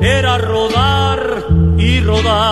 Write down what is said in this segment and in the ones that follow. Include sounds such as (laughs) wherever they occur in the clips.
Era rodar y rodar.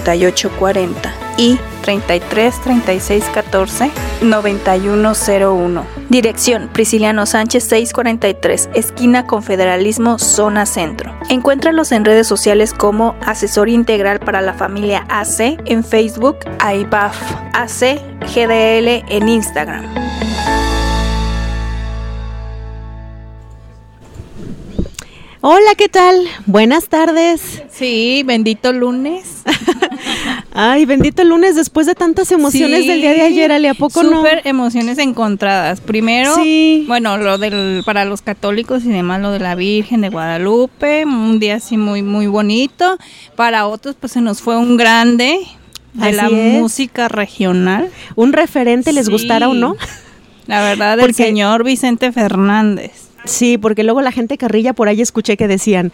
40 y 33 36 14 9101. Dirección Prisciliano Sánchez 643, esquina Confederalismo, zona centro. Encuéntralos en redes sociales como Asesor Integral para la Familia AC en Facebook, AIBAF AC GDL en Instagram. Hola, ¿qué tal? Buenas tardes. Sí, bendito lunes. (laughs) Ay, bendito lunes después de tantas emociones del día de ayer, ¿ale a poco no? Súper emociones encontradas. Primero, bueno, lo del para los católicos y demás, lo de la Virgen de Guadalupe, un día así muy muy bonito. Para otros pues se nos fue un grande de la música regional. Un referente les gustara o no. La verdad, el señor Vicente Fernández. Sí, porque luego la gente carrilla por ahí escuché que decían,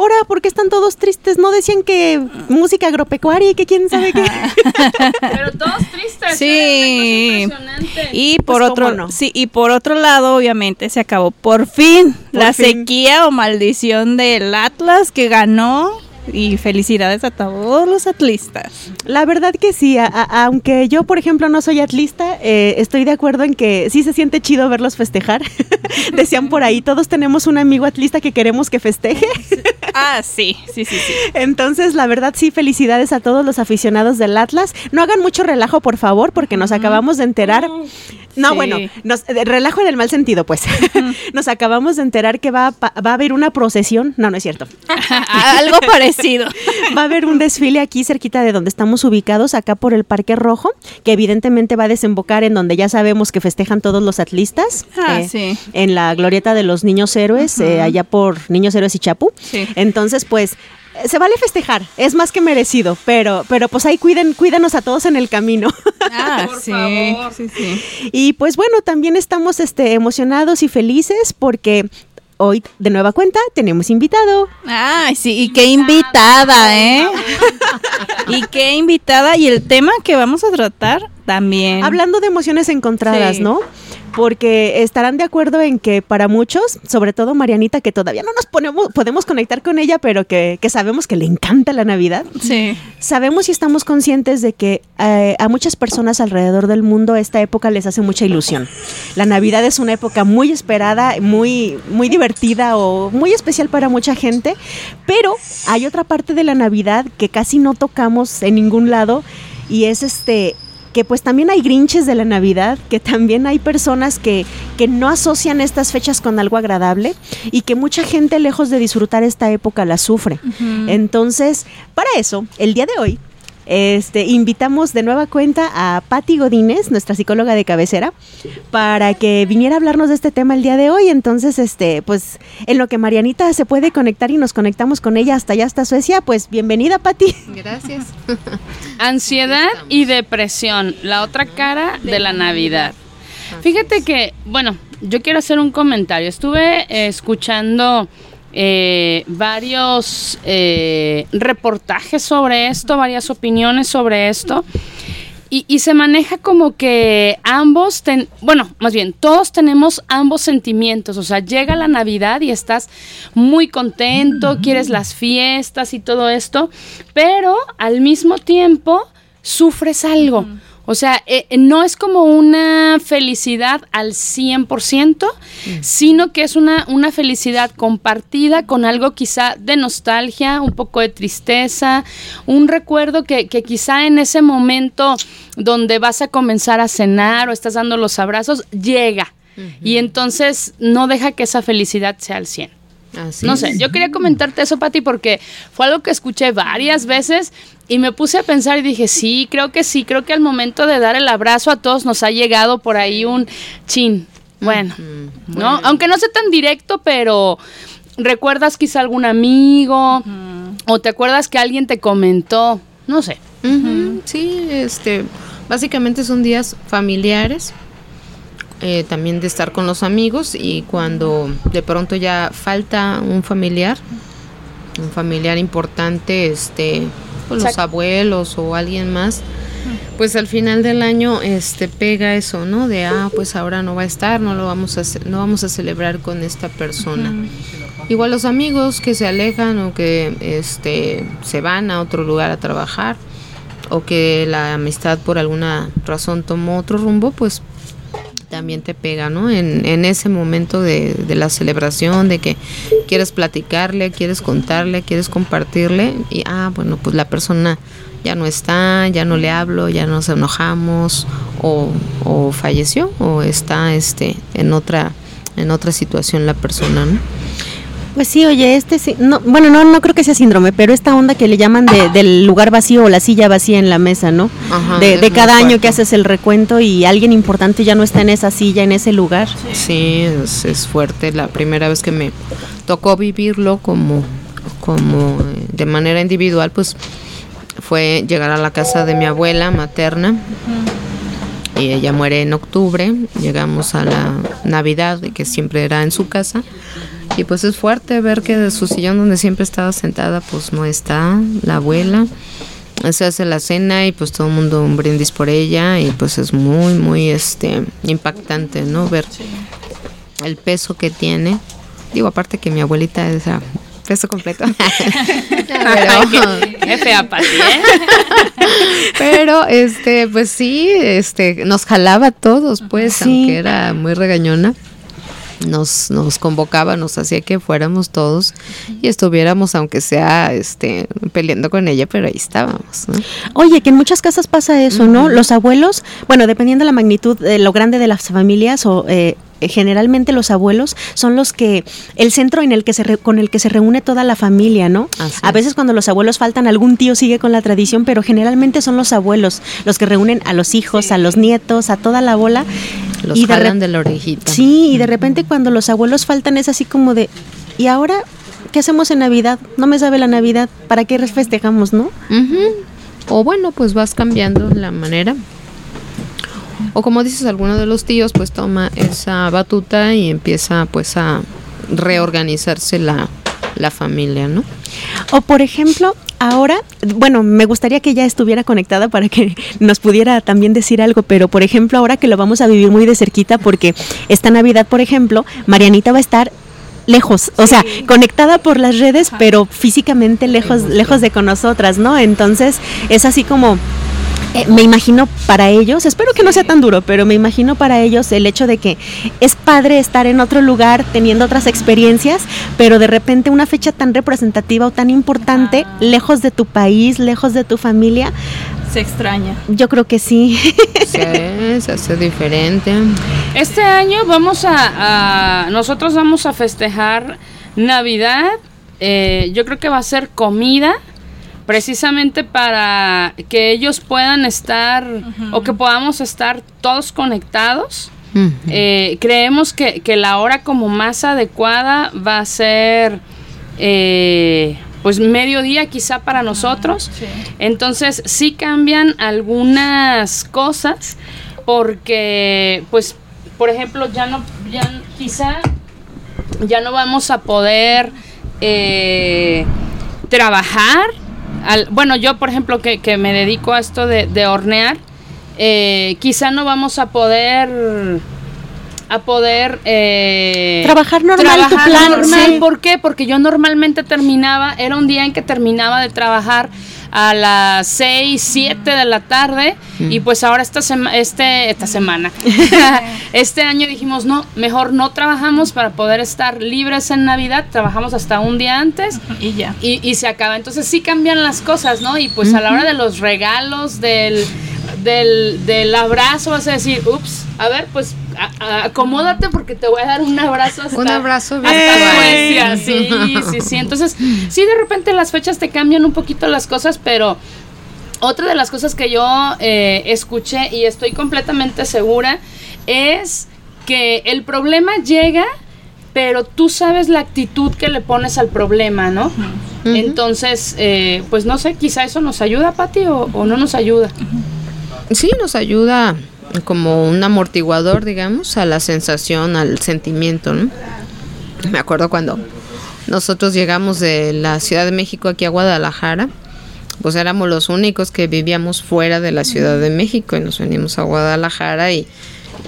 ahora, ¿por qué están todos tristes? No decían que música agropecuaria y que quién sabe qué. (laughs) Pero todos tristes. Sí. Y por pues, otro, sí, y por otro lado, obviamente se acabó por fin la sequía o maldición del Atlas que ganó y felicidades a todos los atlistas. La verdad que sí, aunque yo, por ejemplo, no soy atlista, eh, estoy de acuerdo en que sí se siente chido verlos festejar. (laughs) Decían por ahí, todos tenemos un amigo atlista que queremos que festeje. (laughs) ah, sí, sí, sí, sí. Entonces, la verdad, sí, felicidades a todos los aficionados del Atlas. No hagan mucho relajo, por favor, porque nos acabamos de enterar. No, bueno, nos, relajo en el mal sentido, pues. (laughs) nos acabamos de enterar que va, va a haber una procesión. No, no es cierto. Algo parecido. (laughs) va a haber un desfile aquí cerquita de donde estamos ubicados, acá por el Parque Rojo, que evidentemente va a desembocar en donde ya sabemos que festejan todos los atlistas. Ah, sí. En la glorieta de los niños héroes, eh, allá por Niños Héroes y Chapu. Sí. Entonces, pues se vale festejar, es más que merecido, pero, pero pues ahí cuiden, cuídanos a todos en el camino. (laughs) Ah, sí, sí, sí. Y pues bueno, también estamos este, emocionados y felices porque hoy de nueva cuenta tenemos invitado. Ay, sí, y qué invitada, ¿eh? (laughs) y qué invitada y el tema que vamos a tratar también. Hablando de emociones encontradas, Sí. ¿no? Porque estarán de acuerdo en que para muchos, sobre todo Marianita, que todavía no nos ponemos, podemos conectar con ella, pero que, que sabemos que le encanta la Navidad, Sí. sabemos y estamos conscientes de que eh, a muchas personas alrededor del mundo esta época les hace mucha ilusión. La Navidad es una época muy esperada, muy, muy divertida o muy especial para mucha gente, pero hay otra parte de la Navidad que casi no tocamos en ningún lado y es este que pues también hay grinches de la Navidad, que también hay personas que, que no asocian estas fechas con algo agradable y que mucha gente lejos de disfrutar esta época la sufre. Entonces, para eso, el día de hoy, este, invitamos de nueva cuenta a Patti Godínez, nuestra psicóloga de cabecera, para que viniera a hablarnos de este tema el día de hoy. Entonces, este, pues, en lo que Marianita se puede conectar y nos conectamos con ella hasta allá, hasta Suecia, pues bienvenida, Patti. Gracias. (laughs) Ansiedad y depresión, la otra cara de la Navidad. Fíjate que, bueno, yo quiero hacer un comentario. Estuve eh, escuchando eh, varios eh, reportajes sobre esto, varias opiniones sobre esto. Y, y se maneja como que ambos, ten- bueno, más bien, todos tenemos ambos sentimientos. O sea, llega la Navidad y estás muy contento, quieres las fiestas y todo esto, pero al mismo tiempo sufres algo. O sea, eh, eh, no es como una felicidad al 100%, sino que es una, una felicidad compartida con algo quizá de nostalgia, un poco de tristeza, un recuerdo que, que quizá en ese momento donde vas a comenzar a cenar o estás dando los abrazos, llega. Y entonces no deja que esa felicidad sea al 100. Así No es. sé, yo quería comentarte eso, Pati, porque fue algo que escuché varias veces y me puse a pensar y dije, sí, creo que sí, creo que al momento de dar el abrazo a todos nos ha llegado por ahí un chin. Bueno, ¿no? Aunque no sea tan directo, pero recuerdas quizá algún amigo o te acuerdas que alguien te comentó, no sé. Sí, este, básicamente son días familiares, eh, también de estar con los amigos y cuando de pronto ya falta un familiar, un familiar importante, este, pues los abuelos o alguien más, pues al final del año, este, pega eso, ¿no? De ah, pues ahora no va a estar, no lo vamos a, no vamos a celebrar con esta persona. Igual los amigos que se alejan o que este se van a otro lugar a trabajar o que la amistad por alguna razón tomó otro rumbo, pues también te pega, ¿no? En, en ese momento de, de la celebración, de que quieres platicarle, quieres contarle, quieres compartirle y, ah, bueno, pues la persona ya no está, ya no le hablo, ya nos enojamos o, o falleció o está este en otra en otra situación la persona, ¿no? Pues sí, oye, este sí, no, bueno, no, no creo que sea síndrome, pero esta onda que le llaman de, del lugar vacío o la silla vacía en la mesa, ¿no? Ajá, de de cada año fuerte. que haces el recuento y alguien importante ya no está en esa silla, en ese lugar. Sí, es, es fuerte. La primera vez que me tocó vivirlo como, como de manera individual, pues fue llegar a la casa de mi abuela materna. Y ella muere en octubre. Llegamos a la Navidad, que siempre era en su casa. Y pues es fuerte ver que de su sillón donde siempre estaba sentada, pues no está la abuela. Se hace la cena y pues todo el mundo un brindis por ella y pues es muy, muy este impactante, ¿no? Ver el peso que tiene. Digo, aparte que mi abuelita es a peso completo. (laughs) Qué fea, Pati, ¿eh? (laughs) Pero este, pues sí, este, nos jalaba a todos, pues, Sí. aunque era muy regañona. Nos, nos convocaba, nos hacía que fuéramos todos y estuviéramos, aunque sea este peleando con ella, pero ahí estábamos. Oye, que en muchas casas pasa eso, ¿no? Los abuelos, bueno, dependiendo de la magnitud, de lo grande de las familias o eh, generalmente los abuelos son los que el centro en el que se con el que se reúne toda la familia, ¿no? a veces cuando los abuelos faltan algún tío sigue con la tradición, pero generalmente son los abuelos los que reúnen a los hijos, a los nietos, a toda la bola. Los y jalan de, la orejita. Sí, y de repente cuando los abuelos faltan es así como de ¿y ahora qué hacemos en Navidad? No me sabe la Navidad, ¿para qué festejamos, no? O bueno, pues vas cambiando la manera o como dices, alguno de los tíos pues toma esa batuta y empieza pues a reorganizarse la, la familia, ¿no? O por ejemplo, ahora, bueno, me gustaría que ya estuviera conectada para que nos pudiera también decir algo, pero por ejemplo, ahora que lo vamos a vivir muy de cerquita, porque esta Navidad, por ejemplo, Marianita va a estar lejos, o sea, conectada por las redes, pero físicamente lejos, lejos de con nosotras, ¿no? Entonces, es así como eh, me imagino para ellos, espero que no sea tan duro, pero me imagino para ellos el hecho de que es padre estar en otro lugar teniendo otras experiencias, pero de repente una fecha tan representativa o tan importante, lejos de tu país, lejos de tu familia. Se extraña. Yo creo que sí. Sí, se hace diferente. Este año vamos a, nosotros vamos a festejar Navidad. Eh, yo creo que va a ser comida precisamente para que ellos puedan estar o que podamos estar todos conectados. Eh, creemos que, la hora como más adecuada va a ser eh, pues mediodía quizá para nosotros. Entonces sí cambian algunas cosas porque pues por ejemplo ya no ya quizá ya no vamos a poder eh, trabajar bueno, yo por ejemplo que, que, me dedico a esto de, hornear, eh, quizá no vamos a poder a poder eh, trabajar normal tu plan normal. ¿Por qué? Porque yo normalmente terminaba, era un día en que terminaba de trabajar a las 6, 7 de la tarde y pues ahora esta, este, esta semana, (laughs) este año dijimos, no, mejor no trabajamos para poder estar libres en Navidad, trabajamos hasta un día antes y ya. Y, se acaba. Entonces sí cambian las cosas, ¿no? Y pues a la hora de los regalos, del, del, del abrazo, vas a decir, ups, a ver, pues acomódate porque te voy a dar un abrazo hasta, un abrazo hasta sí, sí, sí. Entonces, sí, de repente las fechas te cambian un poquito las cosas, pero otra de las cosas que yo eh, escuché y estoy completamente segura es que el problema llega, pero tú sabes la actitud que le pones al problema, ¿no? Entonces, eh, pues no sé, quizá eso nos ayuda, Pati, o, o no nos ayuda. Sí, nos ayuda como un amortiguador, digamos, a la sensación, al sentimiento, ¿no? Me acuerdo cuando nosotros llegamos de la Ciudad de México aquí a Guadalajara, pues éramos los únicos que vivíamos fuera de la Ciudad de México y nos venimos a Guadalajara y,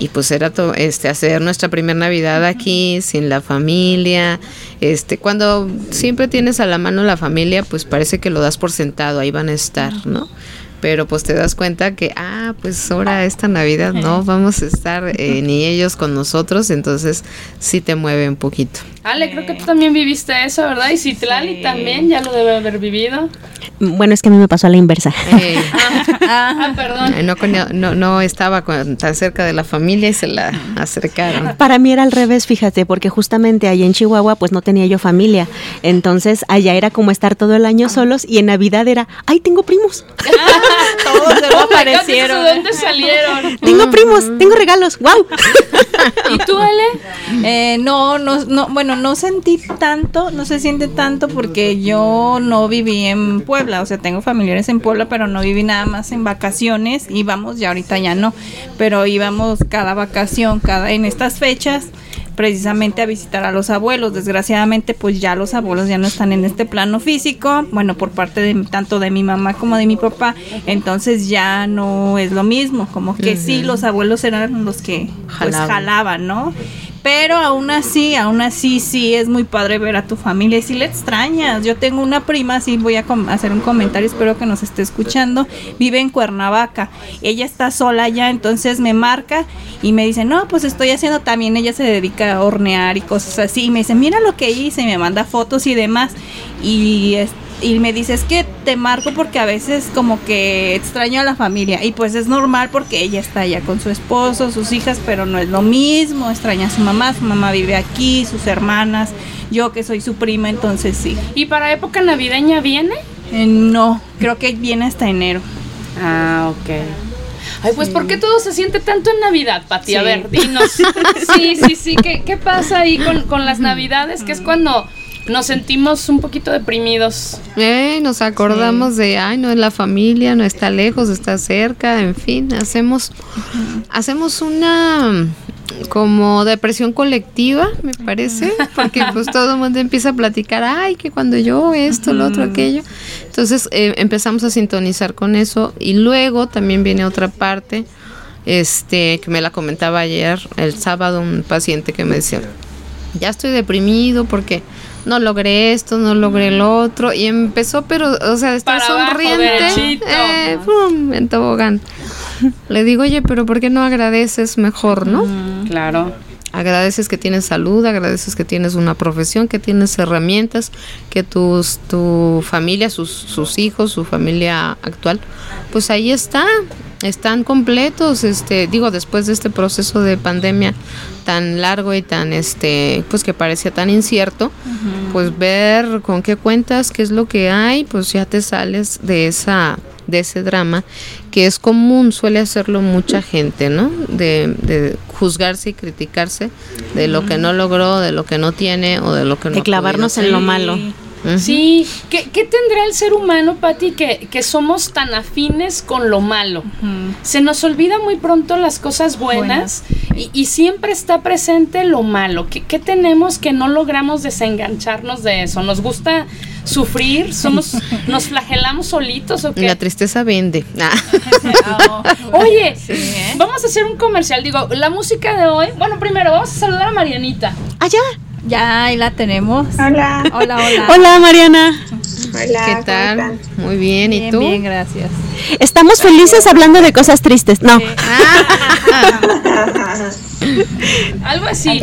y pues era este hacer nuestra primera Navidad aquí sin la familia, este cuando siempre tienes a la mano la familia, pues parece que lo das por sentado, ahí van a estar, ¿no? Pero pues te das cuenta que, ah, pues ahora esta Navidad no vamos a estar eh, (laughs) ni ellos con nosotros, entonces sí te mueve un poquito. Ale, creo que tú también viviste eso, ¿verdad? Y Citlali también ya lo debe haber vivido. Bueno, es que a mí me pasó a la inversa. (laughs) ah, perdón. No, no, estaba tan cerca de la familia y se la acercaron. Para mí era al revés, fíjate, porque justamente allá en Chihuahua pues no tenía yo familia. Entonces allá era como estar todo el año solos y en Navidad era, ay, tengo primos. (laughs) Todos se oh aparecieron. ¿De dónde salieron? Tengo primos, tengo regalos, wow. ¿Y tú, Ale? Eh, no, no, no, bueno, no sentí tanto, no se siente tanto porque yo no viví en Puebla, o sea, tengo familiares en Puebla, pero no viví nada más en vacaciones, íbamos, ya ahorita ya no, pero íbamos cada vacación, cada en estas fechas precisamente a visitar a los abuelos. Desgraciadamente, pues ya los abuelos ya no están en este plano físico, bueno, por parte de tanto de mi mamá como de mi papá, entonces ya no es lo mismo, como que sí, los abuelos eran los que pues, jalaban, ¿no? Pero aún así, aún así, sí es muy padre ver a tu familia y si le extrañas. Yo tengo una prima, sí voy a hacer un comentario, espero que nos esté escuchando. Vive en Cuernavaca. Ella está sola ya, entonces me marca y me dice, no, pues estoy haciendo también. Ella se dedica a hornear y cosas así. Y me dice, mira lo que hice, y me manda fotos y demás. Y este y me dice, es que te marco porque a veces como que extraño a la familia. Y pues es normal porque ella está allá con su esposo, sus hijas, pero no es lo mismo. Extraña a su mamá, su mamá vive aquí, sus hermanas, yo que soy su prima, entonces sí. ¿Y para época navideña viene? Eh, no, creo que viene hasta enero. Ah, ok. Ay, pues ¿por qué todo se siente tanto en Navidad, Pati? A ver, dinos. (laughs) sí, sí, sí. ¿Qué, ¿Qué, pasa ahí con, con las Navidades? Que es cuando nos sentimos un poquito deprimidos. Eh, nos acordamos de, ay, no es la familia, no está lejos, está cerca, en fin, hacemos, hacemos una como depresión colectiva, me parece, (laughs) porque pues todo el mundo empieza a platicar, ay, que cuando yo esto, lo otro, aquello. Entonces eh, empezamos a sintonizar con eso y luego también viene otra parte, este, que me la comentaba ayer, el sábado, un paciente que me decía, ya estoy deprimido porque no logré esto, no logré lo otro. Y empezó, pero, o sea, estar sonriente. Eh, en tobogán. Le digo, oye, pero ¿por qué no agradeces mejor, no? claro. Agradeces que tienes salud, agradeces que tienes una profesión, que tienes herramientas, que tus, tu familia, sus, sus hijos, su familia actual, pues ahí está, están completos, este, digo, después de este proceso de pandemia tan largo y tan, este, pues que parecía tan incierto, pues ver con qué cuentas, qué es lo que hay, pues ya te sales de esa, de ese drama, que es común, suele hacerlo mucha gente, ¿no? De, de juzgarse y criticarse de lo que no logró, de lo que no tiene o de lo que no. De clavarnos en lo malo. Sí, ¿Qué, tendrá el ser humano, Patti, que, que somos tan afines con lo malo? Se nos olvida muy pronto las cosas buenas y, siempre está presente lo malo. ¿Qué, ¿Qué, tenemos que no logramos desengancharnos de eso? ¿Nos gusta sufrir? ¿Somos, (laughs) ¿Nos flagelamos solitos o qué? La tristeza vende. (laughs) Ah. Oye, ¿eh? vamos a hacer un comercial. Digo, la música de hoy. Bueno, primero vamos a saludar a Marianita. Allá. Ya, ahí la tenemos. Hola. Hola, hola. (laughs) Hola, Mariana. Hola. ¿Qué tal? Muy bien, ¿y tú? Bien, gracias. Estamos felices hablando de cosas tristes. No. (laughs) (laughs) (laughs) Algo así.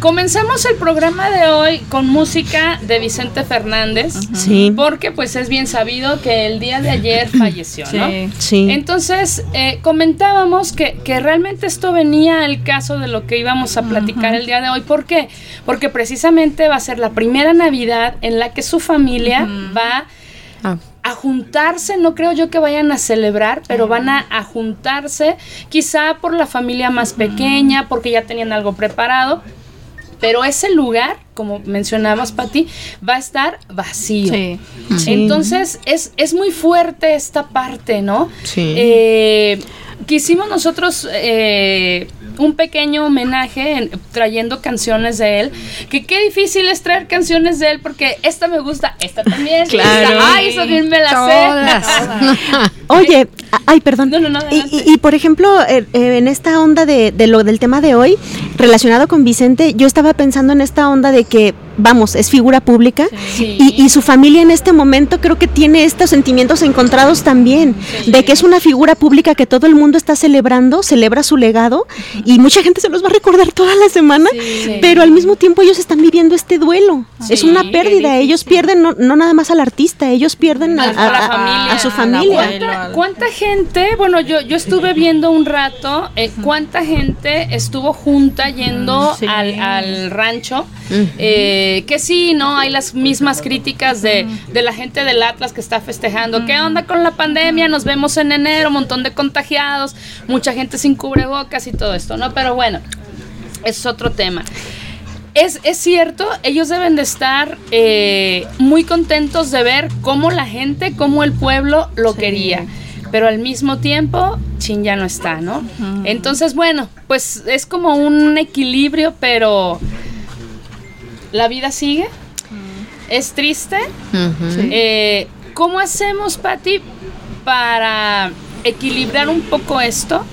Comenzamos el programa de hoy con música de Vicente Fernández. Sí. Porque pues es bien sabido que el día de ayer (clears throat) falleció, ¿no? Sí. Entonces eh, comentábamos que, realmente esto venía al caso de lo que íbamos a platicar el día de hoy. ¿Por qué? Porque precisamente va a ser la primera Navidad en la que su familia va ah. A juntarse, no creo yo que vayan a celebrar, pero van a, juntarse, quizá por la familia más pequeña, porque ya tenían algo preparado, pero ese lugar, como mencionabas, Pati, va a estar vacío. Sí. Entonces, es, es muy fuerte esta parte, ¿no? Sí. Eh, quisimos nosotros eh, un pequeño homenaje trayendo canciones de él. Que qué difícil es traer canciones de él porque esta me gusta, esta también. Claro. ay, eso bien me la sé. (laughs) (laughs) Oye, ay, perdón. y, por ejemplo, eh, eh, en esta onda de, de, lo del tema de hoy, relacionado con Vicente, yo estaba pensando en esta onda de que vamos, es figura pública. Y, su familia en este momento creo que tiene estos sentimientos encontrados también, de que es una figura pública que todo el mundo está celebrando, celebra su legado y mucha gente se los va a recordar toda la semana, pero al mismo tiempo ellos están viviendo este duelo. es una pérdida, ellos pierden no, nada más al artista, ellos pierden a, su familia. ¿Cuánta, gente, bueno, yo, yo estuve viendo un rato, eh, cuánta gente estuvo junta yendo al, al, rancho? Eh, que sí, ¿no? Hay las mismas críticas de, la gente del Atlas que está festejando. ¿Qué onda con la pandemia? Nos vemos en enero, un montón de contagiados, mucha gente sin cubrebocas y todo esto, ¿no? Pero bueno, es otro tema. Es, cierto, ellos deben de estar eh, muy contentos de ver cómo la gente, cómo el pueblo lo quería pero al mismo tiempo, Chin ya no está, ¿no? Entonces, bueno, pues es como un equilibrio, pero la vida sigue, es triste. Eh, ¿Cómo hacemos, Patti, para equilibrar un poco esto?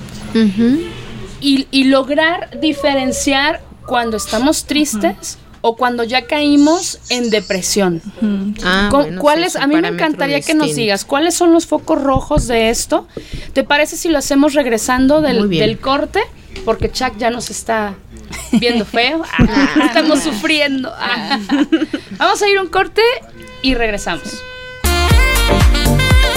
y, lograr diferenciar cuando estamos tristes o cuando ya caímos en depresión. Ah, ¿Cuáles? a mí me encantaría que nos digas cuáles son los focos rojos de esto. ¿Te parece si lo hacemos regresando del, del corte? Porque Chuck ya nos está viendo feo. Ah, (laughs) estamos sufriendo. Ah. Vamos a ir un corte y regresamos.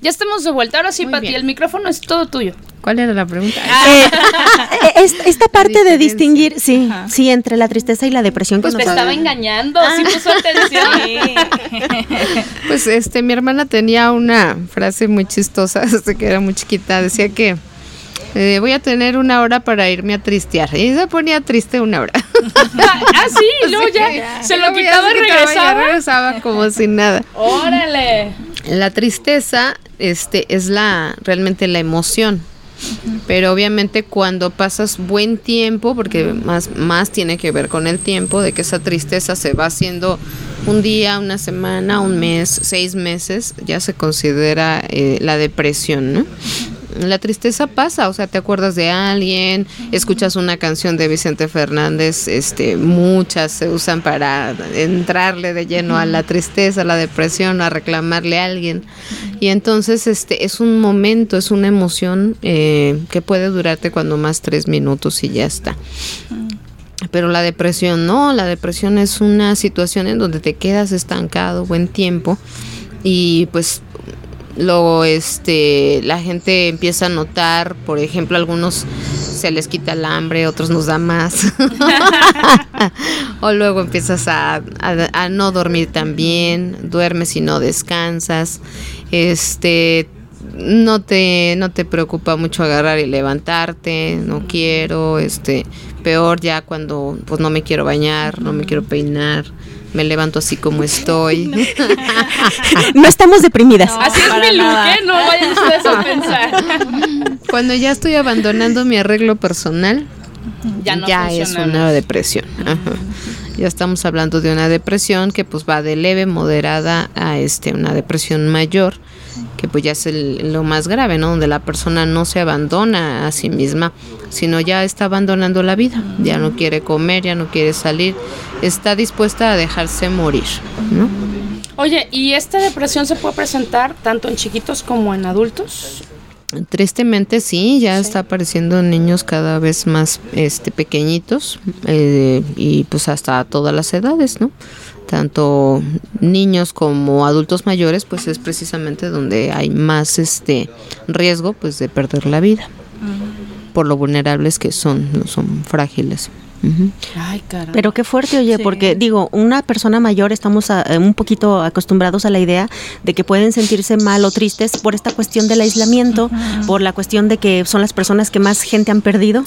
Ya estamos de vuelta. Ahora sí, Pati, el micrófono es todo tuyo. ¿Cuál era la pregunta? Eh, (laughs) eh, esta, parte de distinguir, sí, sí, entre la tristeza y la depresión. Pues me estaba engañando, sí puso atención. (laughs) (laughs) pues este, mi hermana tenía una frase muy chistosa desde que era muy chiquita. Decía que eh, voy a tener una hora para irme a tristear. Y se ponía triste una hora. ah, sí, luego ya se lo quitaba y regresaba. regresaba como sin nada. Órale. La tristeza este, es la realmente la emoción. Pero obviamente cuando pasas buen tiempo, porque más, más tiene que ver con el tiempo, de que esa tristeza se va haciendo un día, una semana, un mes, seis meses, ya se considera eh, la depresión, ¿no? La tristeza pasa, o sea, te acuerdas de alguien, escuchas una canción de Vicente Fernández, este, muchas se usan para entrarle de lleno a la tristeza, a la depresión, a reclamarle a alguien. Y entonces este es un momento, es una emoción eh, que puede durarte cuando más tres minutos y ya está. Pero la depresión no, la depresión es una situación en donde te quedas estancado buen tiempo y pues Luego, este, la gente empieza a notar, por ejemplo, algunos se les quita el hambre, otros nos da más. (laughs) (laughs) o luego empiezas a, no dormir tan bien, duermes y no descansas. Este, no te, no te preocupa mucho agarrar y levantarte, no quiero, este, peor ya cuando pues no me quiero bañar, no me quiero peinar me levanto así como estoy. (laughs) no estamos deprimidas. así es mi look, ¿eh? No vayan ustedes a pensar. Cuando ya estoy abandonando mi arreglo personal, ya, es una depresión. Ya estamos hablando de una depresión que pues va de leve, moderada a este una depresión mayor que pues ya es lo más grave, ¿no? Donde la persona no se abandona a sí misma, sino ya está abandonando la vida, ya no quiere comer, ya no quiere salir, está dispuesta a dejarse morir, ¿no? Oye, ¿y esta depresión se puede presentar tanto en chiquitos como en adultos? Tristemente sí, ya está apareciendo en niños cada vez más este, pequeñitos eh, y pues hasta todas las edades, ¿no? Tanto niños como adultos mayores, pues es precisamente donde hay más este riesgo pues de perder la vida. Por lo vulnerables que son, son frágiles. Ay, Pero qué fuerte, oye, porque digo, una persona mayor estamos eh, un poquito acostumbrados a la idea de que pueden sentirse mal o tristes por esta cuestión del aislamiento, por la cuestión de que son las personas que más gente han perdido,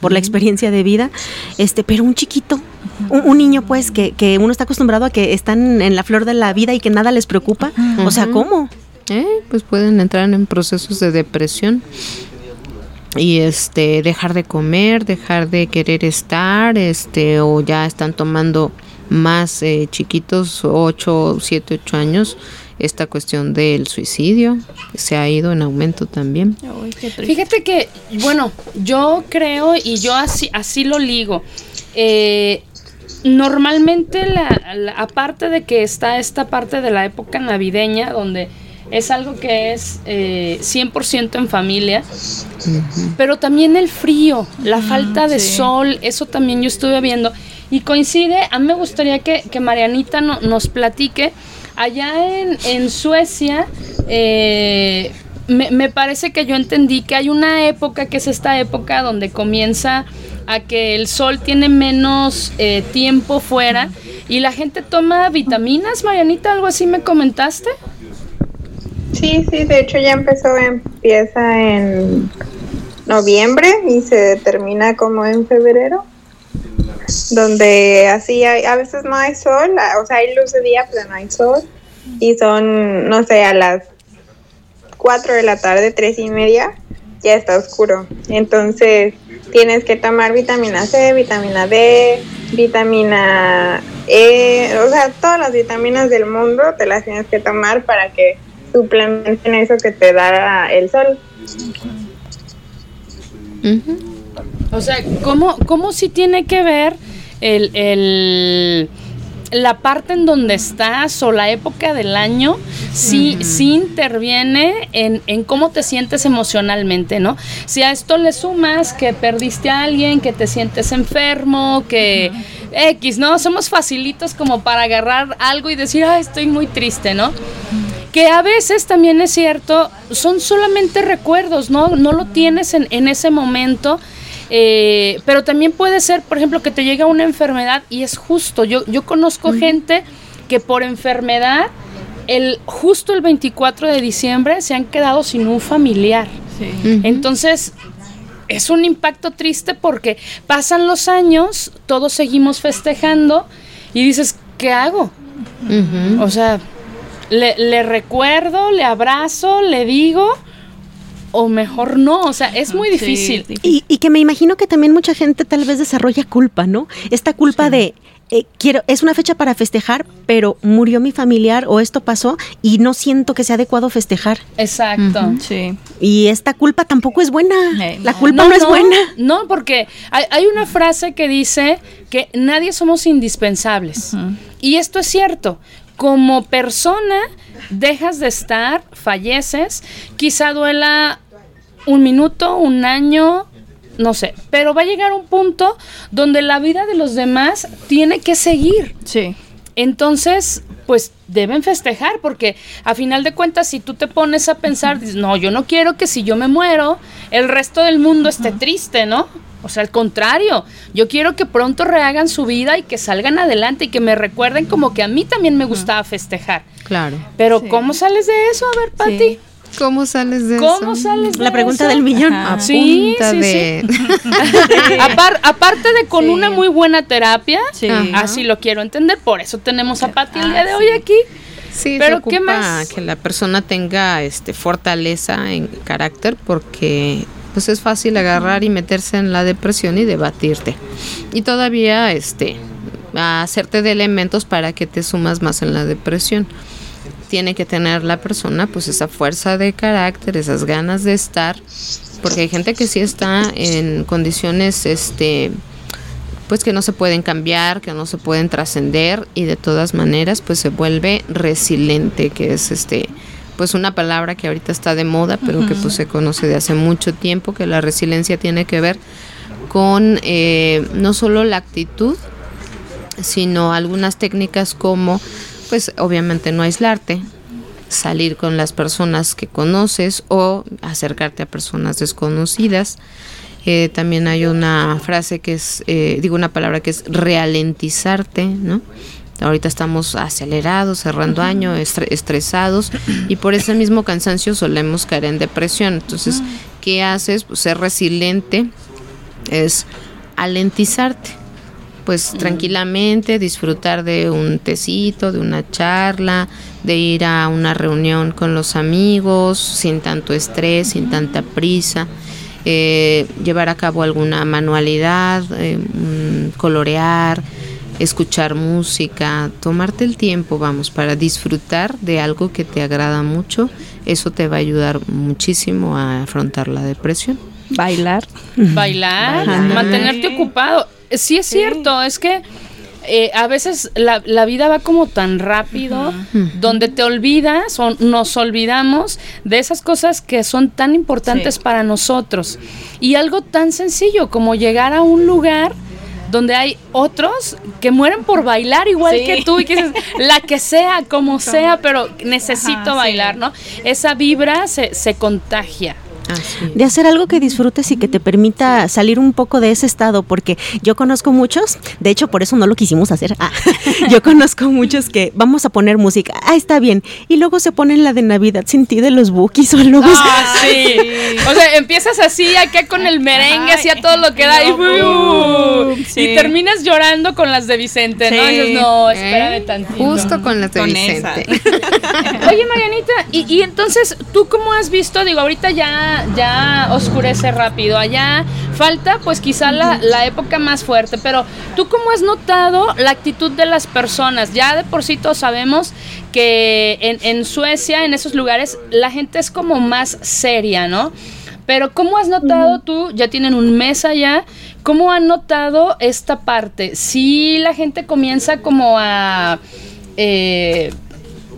por la experiencia de vida. Este, pero un chiquito, un, niño, pues, que, que, uno está acostumbrado a que están en la flor de la vida y que nada les preocupa. O sea, ¿cómo? Eh, pues pueden entrar en procesos de depresión y este dejar de comer, dejar de querer estar, este o ya están tomando más eh, chiquitos, 8, 7, 8 años, esta cuestión del suicidio se ha ido en aumento también. Fíjate que, bueno, yo creo y yo así, así lo ligo. Eh, normalmente, la, aparte de que está esta parte de la época navideña, donde es algo que es eh, 100% en familia, pero también el frío, la falta de sol, eso también yo estuve viendo. Y coincide, a mí me gustaría que, Marianita nos platique, allá en, en Suecia, eh, me, parece que yo entendí que hay una época, que es esta época donde comienza a que el sol tiene menos eh, tiempo fuera y la gente toma vitaminas, Marianita, algo así me comentaste. Sí, sí, de hecho ya empezó, empieza en noviembre y se termina como en febrero donde así hay, a veces no hay sol, o sea, hay luz de día, pero no hay sol, y son, no sé, a las 4 de la tarde, tres y media, ya está oscuro. Entonces, tienes que tomar vitamina C, vitamina D, vitamina E, o sea, todas las vitaminas del mundo te las tienes que tomar para que suplementen eso que te da el sol. O sea, ¿cómo, cómo si tiene que ver el, el, la parte en donde estás o la época del año sí, interviene en, en, cómo te sientes emocionalmente, ¿no? Si a esto le sumas que perdiste a alguien, que te sientes enfermo, que X, ¿no? Somos facilitos como para agarrar algo y decir, ah, estoy muy triste, ¿no? Que a veces también es cierto, son solamente recuerdos, ¿no? No lo tienes en, en ese momento eh, pero también puede ser, por ejemplo, que te llega una enfermedad y es justo. Yo, yo conozco gente que por enfermedad, el, justo el 24 de diciembre se han quedado sin un familiar. Entonces, es un impacto triste porque pasan los años, todos seguimos festejando y dices, ¿qué hago? O sea, le, le, recuerdo, le abrazo, le digo, o mejor no, o sea, es muy difícil. Y, que me imagino que también mucha gente tal vez desarrolla culpa, ¿no? Esta culpa de, eh, quiero, es una fecha para festejar, pero murió mi familiar o esto pasó y no siento que sea adecuado festejar. Exacto, sí. Y esta culpa tampoco es buena. La culpa no, es buena. No, porque hay, una frase que dice que nadie somos indispensables. Y esto es cierto. Como persona dejas de estar, falleces, quizá duela un minuto, un año, no sé, pero va a llegar un punto donde la vida de los demás tiene que seguir. Sí. Entonces, pues deben festejar, porque a final de cuentas, si tú te pones a pensar, dices, no, yo no quiero que si yo me muero, el resto del mundo esté triste, ¿no? O sea, al contrario, yo quiero que pronto rehagan su vida y que salgan adelante y que me recuerden como que a mí también me gustaba festejar. Claro. Pero ¿cómo sales de eso? A ver, Pati. ¿Cómo sales de eso? ¿Cómo sales de La pregunta del millón. sí, sí, (laughs) aparte de con una muy buena terapia, así lo quiero entender, por eso tenemos a Pati el día de hoy aquí. Sí, pero ¿qué más? Que la persona tenga este fortaleza en carácter porque pues es fácil agarrar y meterse en la depresión y debatirte. Y todavía este hacerte de elementos para que te sumas más en la depresión. Tiene que tener la persona pues esa fuerza de carácter, esas ganas de estar, porque hay gente que sí está en condiciones este pues que no se pueden cambiar, que no se pueden trascender y de todas maneras pues se vuelve resiliente, que es este pues una palabra que ahorita está de moda, pero que pues se conoce de hace mucho tiempo, que la resiliencia tiene que ver con eh, no solo la actitud, sino algunas técnicas como, pues obviamente no aislarte, salir con las personas que conoces o acercarte a personas desconocidas. Eh, también hay una frase que es, eh, digo una palabra que es realentizarte, ¿no? Ahorita estamos acelerados, cerrando año, estresados y por ese mismo cansancio solemos caer en depresión. Entonces, ¿qué haces? Pues ser resiliente es alentizarte. Pues tranquilamente disfrutar de un tecito, de una charla, de ir a una reunión con los amigos, sin tanto estrés, sin tanta prisa. Eh, llevar a cabo alguna manualidad, eh, colorear, escuchar música, tomarte el tiempo, vamos, para disfrutar de algo que te agrada mucho, eso te va a ayudar muchísimo a afrontar la depresión. Bailar. (laughs) Bailar, mantenerte ocupado. Sí es cierto, es que eh, a veces la, la, vida va como tan rápido, donde te olvidas o nos olvidamos de esas cosas que son tan importantes para nosotros. Y algo tan sencillo como llegar a un lugar donde hay otros que mueren por bailar igual que tú y que dices, la que sea, como sea, pero necesito bailar, ¿no? Esa vibra se, se contagia. De hacer algo que disfrutes y que te permita salir un poco de ese estado, porque yo conozco muchos, de hecho por eso no lo quisimos hacer, ah, (laughs) yo conozco muchos que vamos a poner música, ah, está bien, y luego se ponen la de Navidad sin ti de los bookies o luego... Ah, sí. (laughs) o sea, empiezas así acá con el merengue, así a todo lo que da y, y terminas llorando con las de Vicente, ¿no? Y dices, no, espérame ¿Eh? tantito. Justo con las de Vicente. (laughs) Oye, Marianita, y, y entonces, ¿tú cómo has visto? Digo, ahorita ya, ya oscurece rápido. Allá falta, pues quizá la, la, época más fuerte. Pero tú cómo has notado la actitud de las personas? Ya de por sí todos sabemos que en, en Suecia, en esos lugares, la gente es como más seria, ¿no? Pero ¿cómo has notado tú, ya tienen un mes allá, cómo han notado esta parte? Si la gente comienza como a... Eh,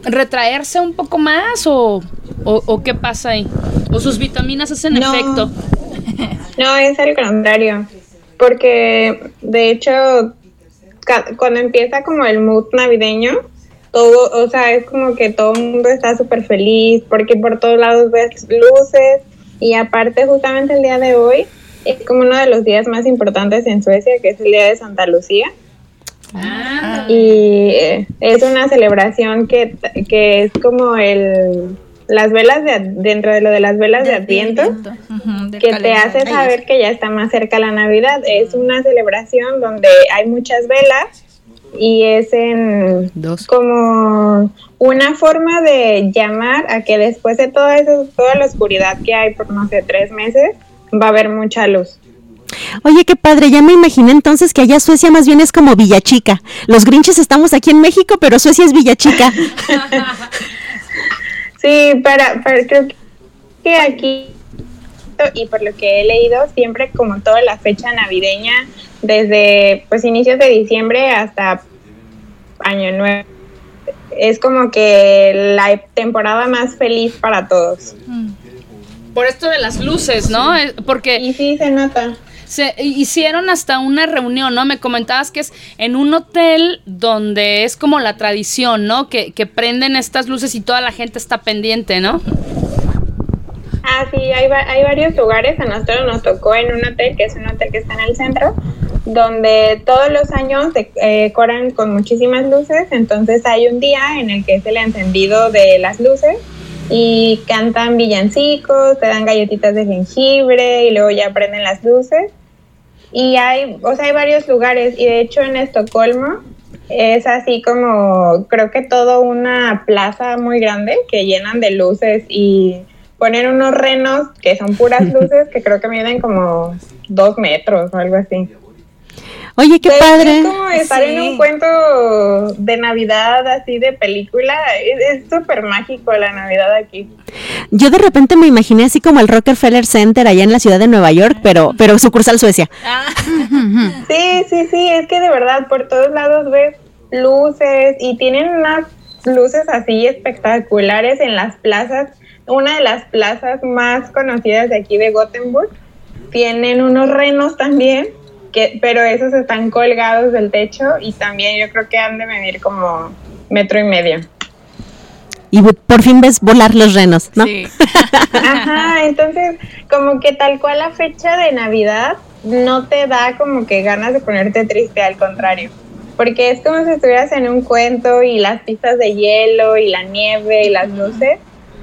retraerse un poco más o, o, qué pasa ahí? ¿O sus vitaminas hacen efecto? No, es al contrario. Porque de hecho, cuando empieza como el mood navideño, todo, o sea, es como que todo el mundo está súper feliz porque por todos lados ves luces y aparte justamente el día de hoy es como uno de los días más importantes en Suecia, que es el día de Santa Lucía. Ah. Y eh, es una celebración que, que es como el las velas de, dentro de lo de las velas de, Adviento, que te hace saber que ya está más cerca la Navidad. Es una celebración donde hay muchas velas y es en como una forma de llamar a que después de todo eso, toda la oscuridad que hay por no sé tres meses, va a haber mucha luz. Oye, qué padre, ya me imaginé entonces que allá Suecia más bien es como Villachica. Los Grinches estamos aquí en México, pero Suecia es Villachica. (laughs) sí, para, creo que aquí y por lo que he leído, siempre como toda la fecha navideña, desde pues inicios de diciembre hasta Año Nuevo, es como que la temporada más feliz para todos. Por esto de las luces, ¿no? Porque... Y sí, se nota se hicieron hasta una reunión, ¿no? Me comentabas que es en un hotel donde es como la tradición, ¿no? Que, que prenden estas luces y toda la gente está pendiente, ¿no? Ah, sí, hay, hay varios lugares. A nosotros nos tocó en un hotel, que es un hotel que está en el centro, donde todos los años decoran con muchísimas luces. Entonces hay un día en el que es el encendido de las luces y cantan villancicos, te dan galletitas de jengibre y luego ya prenden las luces. Y hay, o sea, hay varios lugares y de hecho en Estocolmo es así como, creo que todo una plaza muy grande que llenan de luces y ponen unos renos que son puras (laughs) luces que creo que miden como dos metros o algo así. Oye, qué padre. Es como estar en un cuento de Navidad así de película. Es súper mágico la Navidad aquí. Yo de repente me imaginé así como el Rockefeller Center allá en la ciudad de Nueva York, pero, pero sucursal Suecia. Ah. (laughs) Sí, sí, sí, es que de verdad por todos lados ves luces y tienen unas luces así espectaculares en las plazas. Una de las plazas más conocidas de aquí de Gothenburg. Tienen unos renos también pero esos están colgados del techo y también yo creo que han de medir como metro y medio. Y por fin ves volar los renos, ¿no? Sí. (laughs) Ajá, entonces como que tal cual la fecha de Navidad no te da como que ganas de ponerte triste, al contrario. Porque es como si estuvieras en un cuento y las pistas de hielo y la nieve y las luces.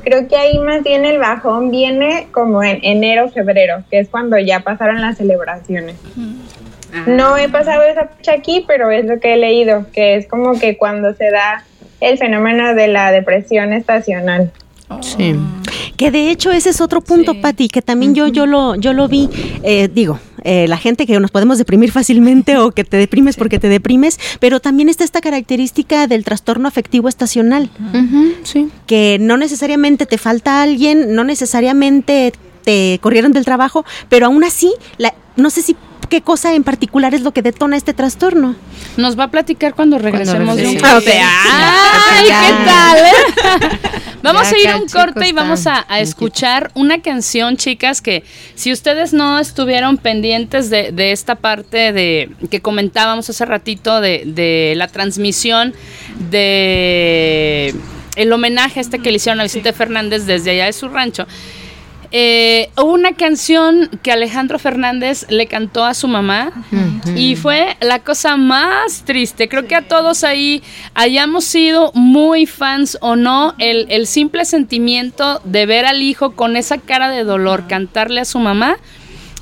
Creo que ahí más bien el bajón viene como en enero, febrero, que es cuando ya pasaron las celebraciones. No he pasado esa fecha aquí, pero es lo que he leído, que es como que cuando se da el fenómeno de la depresión estacional. Sí. Que de hecho ese es otro punto, sí. Patti, que también yo, yo, lo, yo lo vi, eh, digo, eh, la gente que nos podemos deprimir fácilmente o que te deprimes porque te deprimes, pero también está esta característica del trastorno afectivo estacional, sí. que no necesariamente te falta alguien, no necesariamente te corrieron del trabajo, pero aún así, la, no sé si qué cosa en particular es lo que detona este trastorno. Nos va a platicar cuando regresemos de un corte. ¡Ay, qué tal! Eh? (laughs) vamos a ir a un corte y vamos a, escuchar una canción, chicas, que si ustedes no estuvieron pendientes de, esta parte de que comentábamos hace ratito de, de la transmisión de el homenaje este que le hicieron a Vicente Fernández desde allá de su rancho eh, hubo una canción que Alejandro Fernández le cantó a su mamá y fue la cosa más triste. Creo que a todos ahí hayamos sido muy fans o no, el, el simple sentimiento de ver al hijo con esa cara de dolor cantarle a su mamá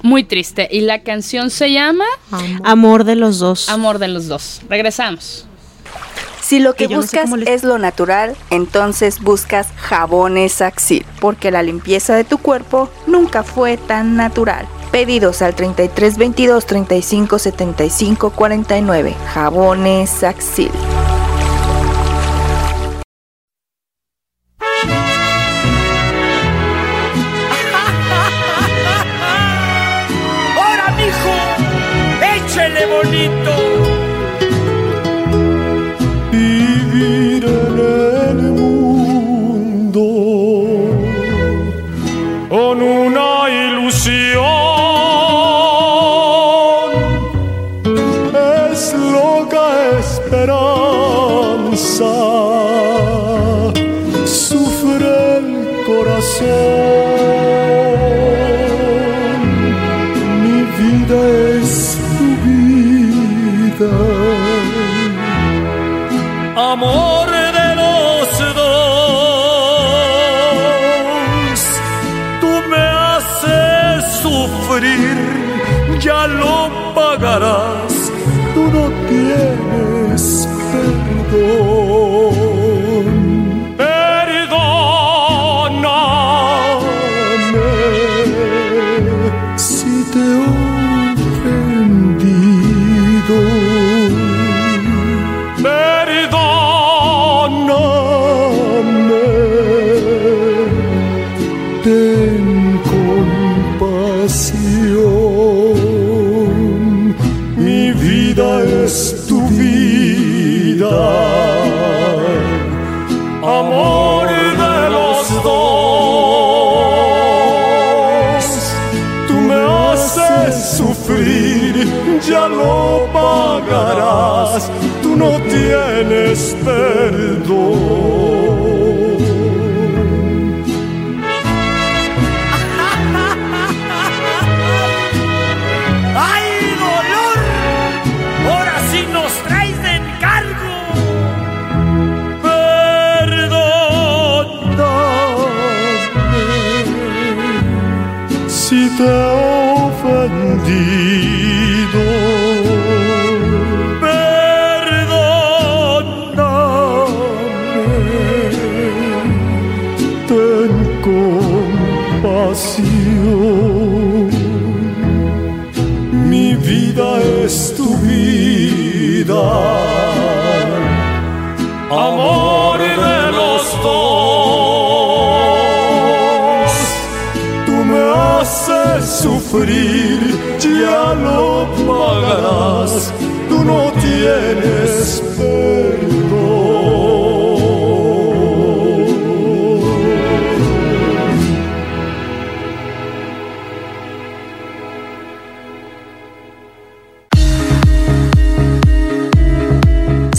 muy triste. Y la canción se llama Amor de los dos. Amor de los dos. Regresamos. Si lo que, buscas es lo natural, entonces buscas jabones Axil, porque la limpieza de tu cuerpo nunca fue tan natural. Pedidos al 33 22 35 75 49. Jabones Axil. de Amen.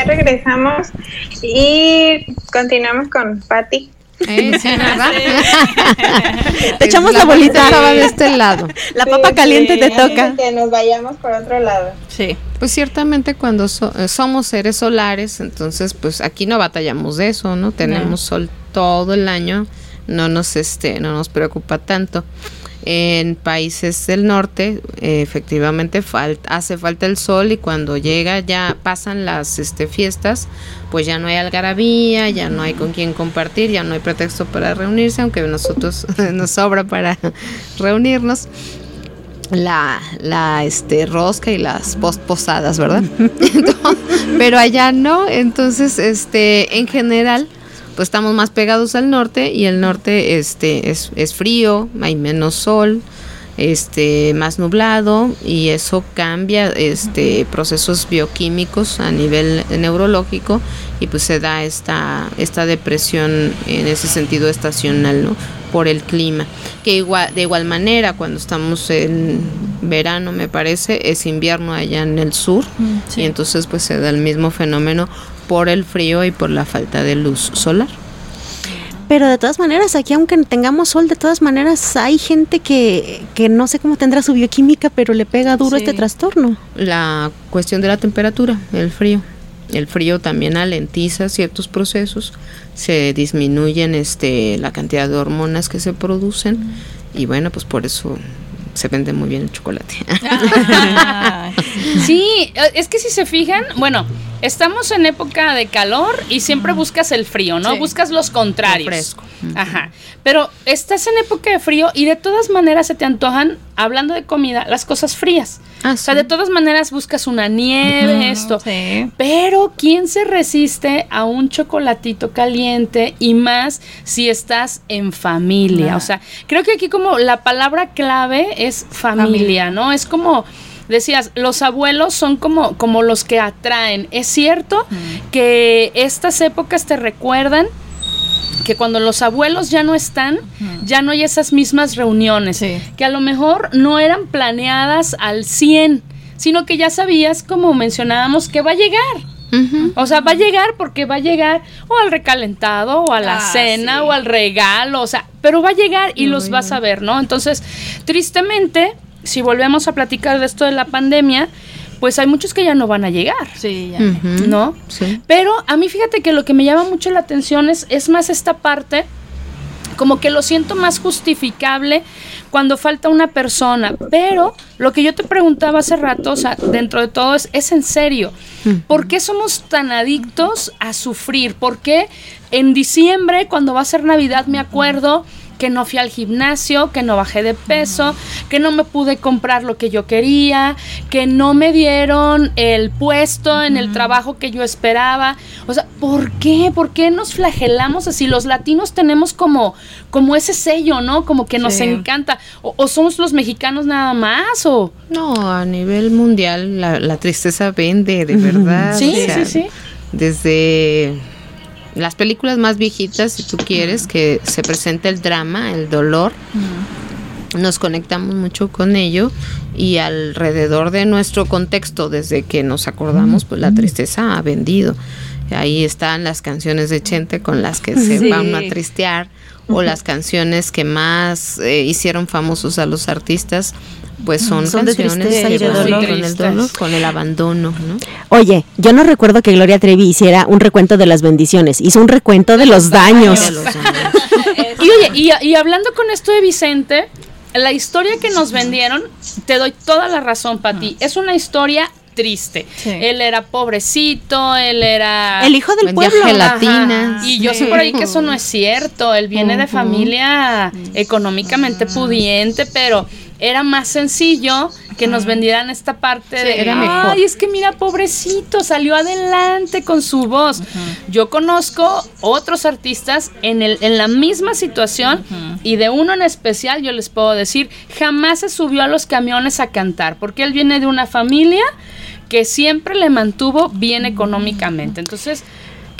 Ya regresamos y continuamos con Patti. Eh, sí, (laughs) ¿verdad? (laughs) te echamos la, bolita. Estaba de este lado. La papa caliente te toca. Que nos vayamos por otro lado. Sí. Pues ciertamente cuando eh, somos seres solares, entonces pues aquí no batallamos de eso, ¿no? Tenemos sol todo el año, no nos este, no nos preocupa tanto en países del norte efectivamente hace falta el sol y cuando llega ya pasan las este, fiestas pues ya no hay algarabía ya no hay con quién compartir ya no hay pretexto para reunirse aunque nosotros (laughs) nos sobra para (laughs) reunirnos. La, la este rosca y las posposadas verdad (laughs) pero allá no entonces este en general pues estamos más pegados al norte y el norte este es, es frío, hay menos sol, este más nublado y eso cambia este procesos bioquímicos a nivel neurológico y pues se da esta esta depresión en ese sentido estacional no por el clima que igual de igual manera cuando estamos en verano me parece es invierno allá en el sur y entonces pues se da el mismo fenómeno por el frío y por la falta de luz solar pero de todas maneras, aquí aunque tengamos sol, de todas maneras hay gente que, que no sé cómo tendrá su bioquímica, pero le pega duro este trastorno. La cuestión de la temperatura, el frío. El frío también alentiza ciertos procesos, se disminuyen este, la cantidad de hormonas que se producen y bueno, pues por eso se vende muy bien el chocolate. (laughs) sí, es que si se fijan, bueno, estamos en época de calor y siempre buscas el frío, ¿no? Buscas los contrarios. fresco. Ajá. Pero estás en época de frío y de todas maneras se te antojan, hablando de comida, las cosas frías. Ah, O sea, de todas maneras buscas una nieve, esto. Sí. Pero ¿quién se resiste a un chocolatito caliente y más si estás en familia? O sea, creo que aquí como la palabra clave es familia, Familia. ¿no? Es como decías, los abuelos son como como los que atraen. Es cierto que estas épocas te recuerdan que cuando los abuelos ya no están, ya no hay esas mismas reuniones, Sí. que a lo mejor no eran planeadas al 100, sino que ya sabías, como mencionábamos, que va a llegar. O sea, va a llegar porque va a llegar o al recalentado o a la Ah, cena sí. o al regalo, o sea, pero va a llegar y los vas a ver, ¿no? Entonces, tristemente, si volvemos a platicar de esto de la pandemia, pues hay muchos que ya no van a llegar. Sí, ya. ¿no? Sí. Pero a mí fíjate que lo que me llama mucho la atención es, es más esta parte, como que lo siento más justificable cuando falta una persona. Pero lo que yo te preguntaba hace rato, o sea, dentro de todo es, es en serio. ¿Por qué somos tan adictos a sufrir? ¿Por qué en diciembre, cuando va a ser Navidad, me acuerdo que no fui al gimnasio, que no bajé de peso, que no me pude comprar lo que yo quería, que no me dieron el puesto en el trabajo que yo esperaba. O sea, ¿por qué? ¿Por qué nos flagelamos así? Los latinos tenemos como, como ese sello, ¿no? Como que nos Sí. encanta. O, o somos los mexicanos nada más, o... No, a nivel mundial la, la tristeza vende, de verdad. Sí, o sea, sí, sí. Desde las películas más viejitas, si tú quieres, que se presenta el drama, el dolor, nos conectamos mucho con ello y alrededor de nuestro contexto, desde que nos acordamos, pues la tristeza ha vendido. Ahí están las canciones de Chente con las que se Sí. van a tristear o las canciones que más eh, hicieron famosos a los artistas, pues son, Son de canciones tristeza que de dolor. con el dolor, con el abandono, ¿no? Oye, yo no recuerdo que Gloria Trevi hiciera un recuento de las bendiciones, hizo un recuento de los daños. De los años. (laughs) Y oye, y, y hablando con esto de Vicente, la historia que nos vendieron, te doy toda la razón, Pati. Es una historia triste. Sí. Él era pobrecito, él era... El hijo del Vendía pueblo. gelatinas. Y yo sé por ahí que eso no es cierto. Él viene de familia económicamente pudiente, pero era más sencillo que nos vendieran esta parte de era mejor. ay, es que mira, pobrecito, salió adelante con su voz. Yo conozco otros artistas en el en la misma situación y de uno en especial yo les puedo decir, jamás se subió a los camiones a cantar, porque él viene de una familia que siempre le mantuvo bien económicamente. Entonces,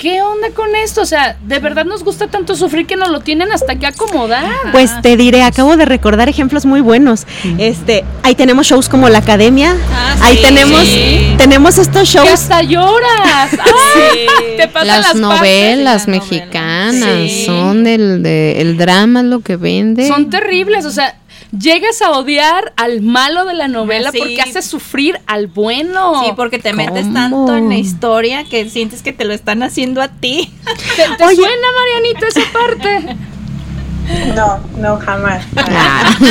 ¿qué onda con esto? O sea, ¿de verdad nos gusta tanto sufrir que nos lo tienen hasta que acomodar? Pues te diré, acabo de recordar ejemplos muy buenos. Este, ahí tenemos shows como la Academia, Ah, ahí sí. tenemos Sí. tenemos estos que shows. hasta lloras. (laughs) ¡Ay! Te pasan Las, las novelas las novelas. mexicanas Sí. son del de, el drama lo que vende. Son terribles, o sea, llegas a odiar al malo de la novela Ah, sí. porque hace sufrir al bueno. Sí, porque te metes tanto en la historia que sientes que te lo están haciendo a ti. (laughs) ¿Te, te suena, Marianita, esa parte? No, no, jamás. Ah. (laughs)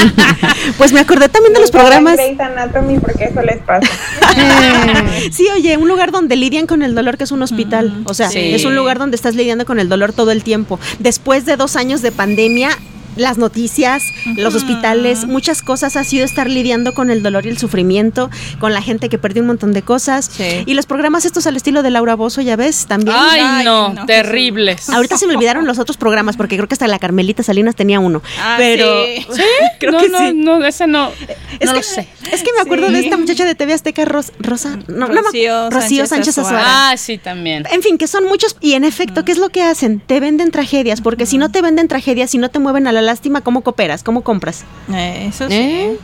Pues me acordé también de los programas. Anatomy porque eso les pasa. (laughs) Sí, oye, un lugar donde lidian con el dolor que es un hospital. O sea, Sí. es un lugar donde estás lidiando con el dolor todo el tiempo. Después de dos años de pandemia, las noticias, los hospitales, muchas cosas ha sido estar lidiando con el dolor y el sufrimiento, con la gente que perdió un montón de cosas. Y los programas estos al estilo de Laura Bozo, ya ves, también. Ay, no, terribles. Ahorita se me olvidaron los otros programas porque creo que hasta la Carmelita Salinas tenía uno. Ah, pero sí, (laughs) creo que sí. No, ese no. Es no que, lo sé. Es que me acuerdo de esta muchacha de TV Azteca, Rosa, no, Rocío, no, Rocío Sánchez, Azuara. Ah, sí, también. En fin, que son muchos y en efecto, ¿qué es lo que hacen? Te venden tragedias, porque si no te venden tragedias, si no te mueven a la lástima, ¿cómo cooperas? ¿Cómo compras? Eh, eso sí. ¿Eh?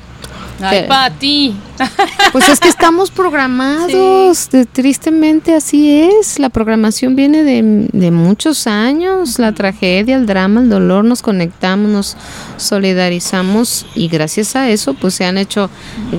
Ay, para ti. (laughs) Pues es que estamos programados, de- tristemente así es. La programación viene de, de muchos años, la tragedia, el drama, el dolor, nos conectamos, nos solidarizamos y gracias a eso pues se han hecho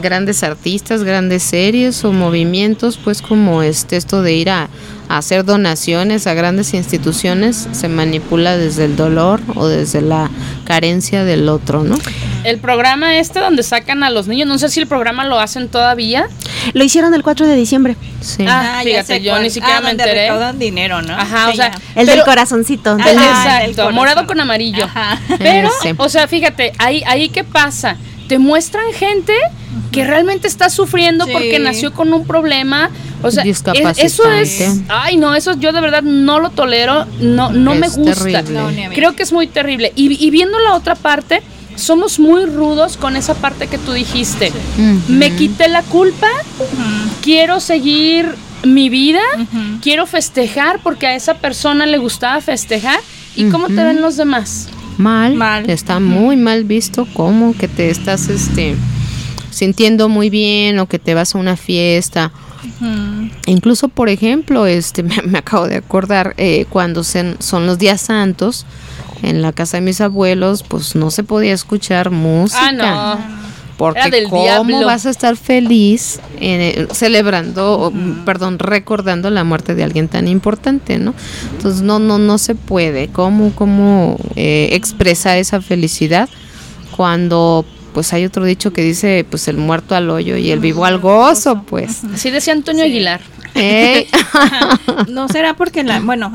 grandes artistas, grandes series o movimientos pues como este esto de ir a, a hacer donaciones a grandes instituciones se manipula desde el dolor o desde la carencia del otro, ¿no? El programa este donde sacan a los niños, no sé si el programa lo hacen todavía. Lo hicieron el 4 de diciembre. Sí. Ah, ya fíjate, sé yo cuál. ni siquiera Ah, me enteré. recaudan dinero, ¿no? Ajá, o sea. El Pero- del corazoncito. Ah, del- Exacto, corazón. morado con amarillo. Ajá. Pero, Ese. o sea, fíjate, ahí, ahí qué pasa. Te muestran gente que realmente está sufriendo Sí. porque nació con un problema. O sea, eso es. Ay, no, eso yo de verdad no lo tolero. No, no me Es gusta. terrible. No. Creo que es muy terrible. Y, y viendo la otra parte, somos muy rudos con esa parte que tú dijiste. Me quité la culpa, quiero seguir mi vida, quiero festejar porque a esa persona le gustaba festejar. ¿Y cómo te ven los demás? Mal, Mal. está muy mal visto como que te estás este sintiendo muy bien o que te vas a una fiesta. Incluso, por ejemplo, este (laughs) me, me acabo de acordar eh, cuando se- son los días santos en la casa de mis abuelos, pues no se podía escuchar música. Ah, no. Porque del cómo diablo. vas a estar feliz eh, celebrando, o, perdón, recordando la muerte de alguien tan importante, ¿no? Entonces no, no, no se puede. ¿Cómo, cómo eh, expresar esa felicidad cuando pues hay otro dicho que dice pues el muerto al hoyo y el vivo al gozo, pues. Así decía Antonio Aguilar. (laughs) No será porque la, bueno,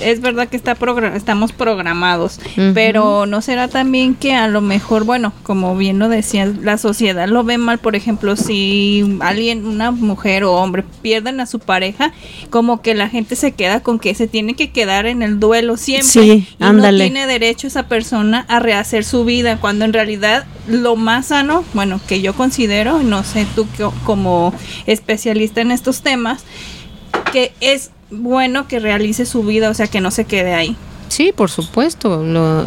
es verdad que está progra- estamos programados, pero no será también que a lo mejor, bueno, como bien lo decías, la sociedad lo ve mal, por ejemplo, si alguien, una mujer o hombre pierden a su pareja, como que la gente se queda con que se tiene que quedar en el duelo siempre Sí, y ándale. no tiene derecho esa persona a rehacer su vida, cuando en realidad lo más sano, bueno, que yo considero, no sé tú como especialista en estos temas, que es bueno que realice su vida, o sea, que no se quede ahí. Sí, por supuesto. Lo,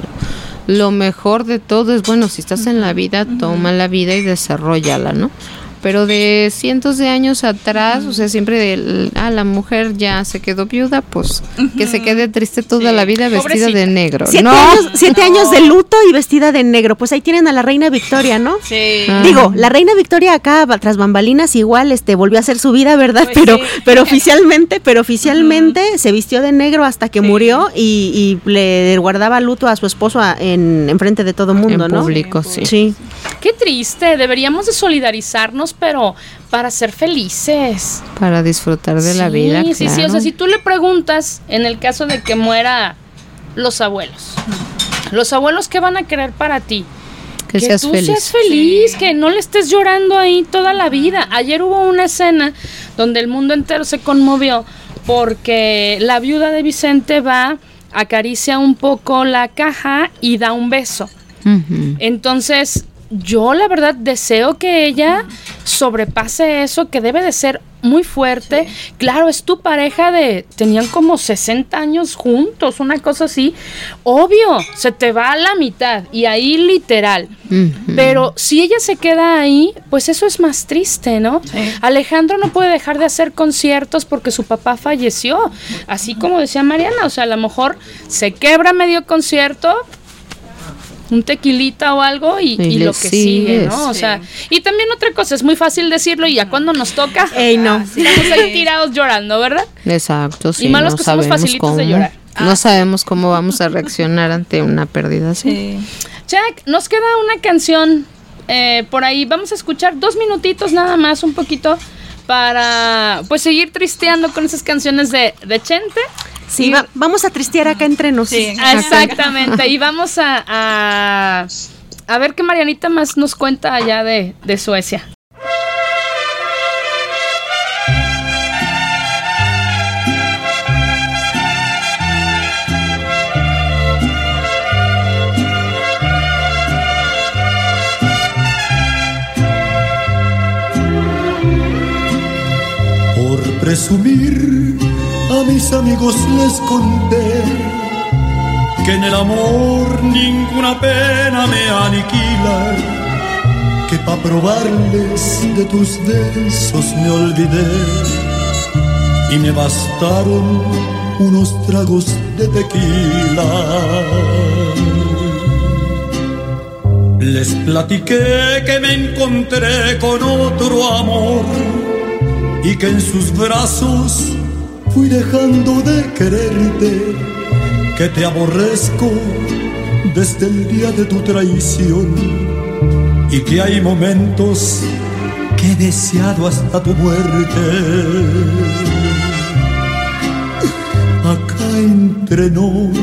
lo mejor de todo es, bueno, si estás en la vida, toma la vida y desarrollala, ¿no? Pero de cientos de años atrás, o sea, siempre el- ah, la mujer ya se quedó viuda, pues que se quede triste toda la vida vestida Pobrecita. de negro. Siete, no, años, siete años de luto y vestida de negro. Pues ahí tienen a la reina Victoria, ¿no? Sí. Ah. Digo, la reina Victoria acá tras bambalinas igual este volvió a hacer su vida, ¿verdad? Pues pero sí. pero oficialmente, pero oficialmente se vistió de negro hasta que murió y, y le guardaba luto a su esposo a- en, en frente de todo mundo, en ¿no? público, sí. Sí. Qué triste, deberíamos de solidarizarnos, pero para ser felices. Para disfrutar de la Sí, vida. Sí, sí, o claro. sea, si tú le preguntas, en el caso de que muera los abuelos, los abuelos, ¿qué van a querer para ti? que, seas tú feliz. seas feliz, que no le estés llorando ahí toda la vida. Ayer hubo una escena donde el mundo entero se conmovió porque la viuda de Vicente va, acaricia un poco la caja y da un beso. Entonces, yo la verdad deseo que ella sobrepase eso, que debe de ser muy fuerte. Claro, es tu pareja de, tenían como 60 años juntos, una cosa así. Obvio, se te va a la mitad y ahí literal. Pero si ella se queda ahí, pues eso es más triste, ¿no? Alejandro no puede dejar de hacer conciertos porque su papá falleció. Así como decía Mariana, o sea, a lo mejor se quebra medio concierto, un tequilita o algo y, Y y lo que sigue. ¿no? O sea, y también otra cosa, es muy fácil decirlo y ya cuando nos toca, Ey, no. estamos ahí tirados llorando, ¿verdad? Exacto, sí. malos no que somos facilitos de cómo. llorar. No sabemos cómo vamos a reaccionar ante una pérdida así. Sí. Jack, nos queda una canción eh, por ahí. Vamos a escuchar dos minutitos nada más, un poquito, para pues seguir tristeando con esas canciones de, de Chente. Sí, vamos a tristear acá entre nosotros. Sí, exactamente. y vamos a, a, ver qué Marianita más nos cuenta allá de, de Suecia. presumir, a mis amigos les conté que en el amor ninguna pena me aniquila, que pa' probarles de tus besos me olvidé y me bastaron unos tragos de tequila. Les platiqué que me encontré con otro amor y que en sus brazos fui dejando de quererte, que te aborrezco desde el día de tu traición y que hay momentos que he deseado hasta tu muerte. Acá entre nos,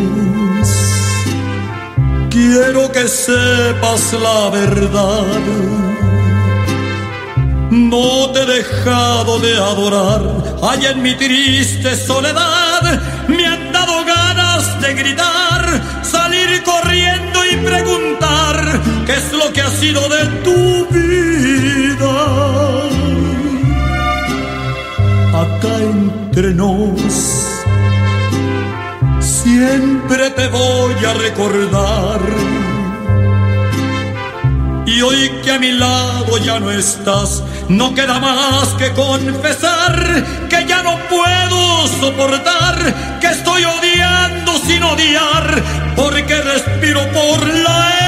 quiero que sepas la verdad no te he dejado de adorar, allá en mi triste soledad me han dado ganas de gritar, salir corriendo y preguntar qué es lo que ha sido de tu vida. Acá entre nos, siempre te voy a recordar y hoy que a mi lado ya no estás, no queda más que confesar que ya no puedo soportar, que estoy odiando sin odiar, porque respiro por la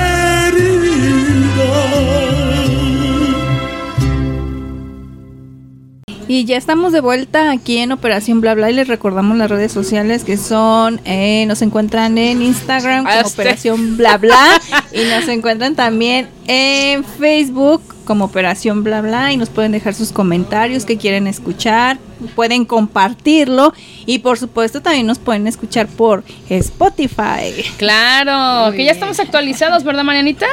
Y ya estamos de vuelta aquí en Operación Bla Bla y les recordamos las redes sociales que son, eh, nos encuentran en Instagram como Operación Bla Bla (laughs) y nos encuentran también en Facebook como Operación Bla Bla y nos pueden dejar sus comentarios que quieren escuchar, pueden compartirlo y por supuesto también nos pueden escuchar por Spotify. Claro, que ya estamos actualizados, ¿verdad Marianita?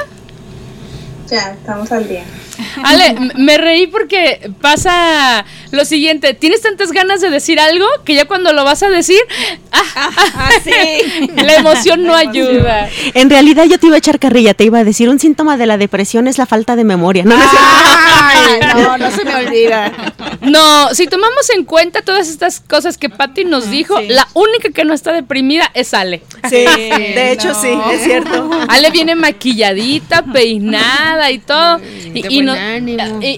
Ya, estamos al día. Ale, (laughs) me reí porque pasa lo siguiente, tienes tantas ganas de decir algo que ya cuando lo vas a decir, ah, ah, ah sí. (laughs) la emoción no ayuda. En realidad yo te iba a echar carrilla, te iba a decir, un síntoma de la depresión es la falta de memoria. No, (laughs) no, no, se me olvida. (laughs) No, si tomamos en cuenta todas estas cosas que Patti nos dijo, la única que no está deprimida es Ale. Sí, (laughs) de hecho sí, es cierto. Ale viene maquilladita, peinada y todo. y,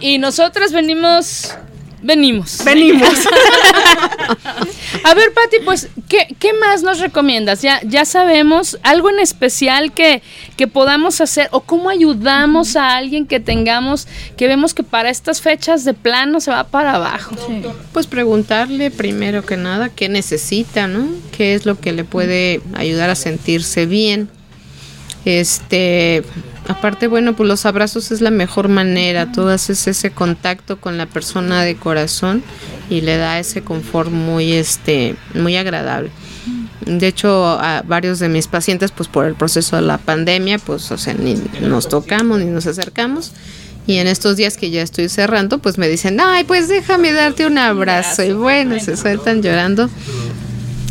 y, nosotras venimos Venimos. Venimos. (laughs) a ver, Pati, pues, ¿qué, ¿qué, más nos recomiendas? Ya, ya sabemos algo en especial que, que podamos hacer o cómo ayudamos a alguien que tengamos, que vemos que para estas fechas de plano se va para abajo. Pues preguntarle primero que nada qué necesita, ¿no? ¿Qué es lo que le puede ayudar a sentirse bien? Este, aparte, bueno, pues los abrazos es la mejor manera, tú haces ese contacto con la persona de corazón y le da ese confort muy, este, muy agradable. De hecho, a varios de mis pacientes, pues por el proceso de la pandemia, pues, o sea, ni nos tocamos ni nos acercamos. Y en estos días que ya estoy cerrando, pues me dicen, ay, pues déjame darte un abrazo. Y bueno, se sueltan llorando.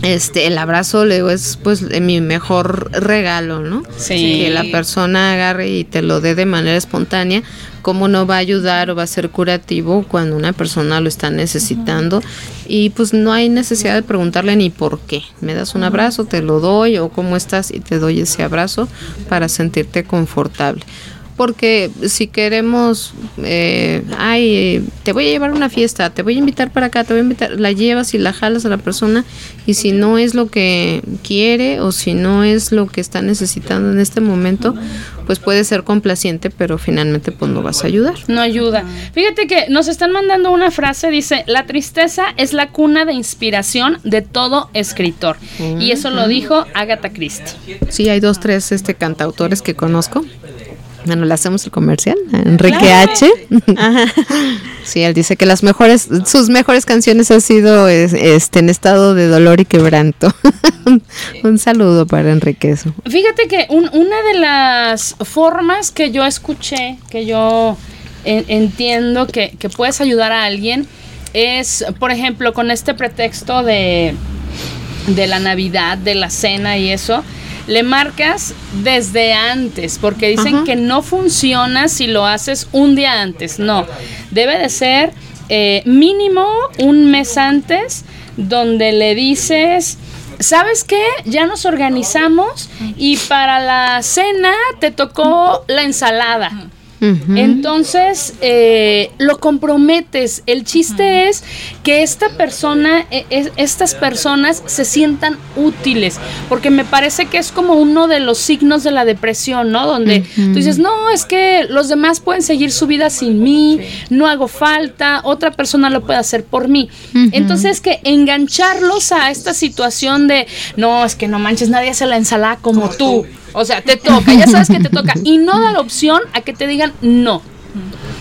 Este, el abrazo luego es pues mi mejor regalo, ¿no? Sí. Que la persona agarre y te lo dé de manera espontánea, cómo no va a ayudar o va a ser curativo cuando una persona lo está necesitando y pues no hay necesidad de preguntarle ni por qué. Me das un abrazo, te lo doy o cómo estás y te doy ese abrazo para sentirte confortable porque si queremos, eh, ay, te voy a llevar a una fiesta, te voy a invitar para acá, te voy a invitar, la llevas y la jalas a la persona y si no es lo que quiere o si no es lo que está necesitando en este momento, pues puede ser complaciente, pero finalmente pues no vas a ayudar. No ayuda. Fíjate que nos están mandando una frase, dice, la tristeza es la cuna de inspiración de todo escritor. Y eso lo dijo Agatha Christie. Sí, hay dos, tres este, cantautores que conozco bueno, le hacemos el comercial, Enrique H. (laughs) sí, él dice que las mejores, sus mejores canciones han sido este en estado de dolor y quebranto. un saludo para Enrique. Fíjate que una de las formas que yo escuché, que yo entiendo que, que puedes ayudar a alguien, es, por ejemplo, con este pretexto de, de la Navidad, de la cena y eso le marcas desde antes, porque dicen que no funciona si lo haces un día antes. No, debe de ser eh, mínimo un mes antes donde le dices... ¿Sabes qué? Ya nos organizamos y para la cena te tocó la ensalada. Entonces, eh, lo comprometes. El chiste es que esta persona, e, e, estas personas se sientan útiles, porque me parece que es como uno de los signos de la depresión, ¿no? Donde tú dices, no, es que los demás pueden seguir su vida sin mí, no hago falta, otra persona lo puede hacer por mí. Entonces, que engancharlos a esta situación de, no, es que no manches, nadie hace la ensalada como tú. O sea, te toca, ya sabes que te toca. Y no da la opción a que te digan no.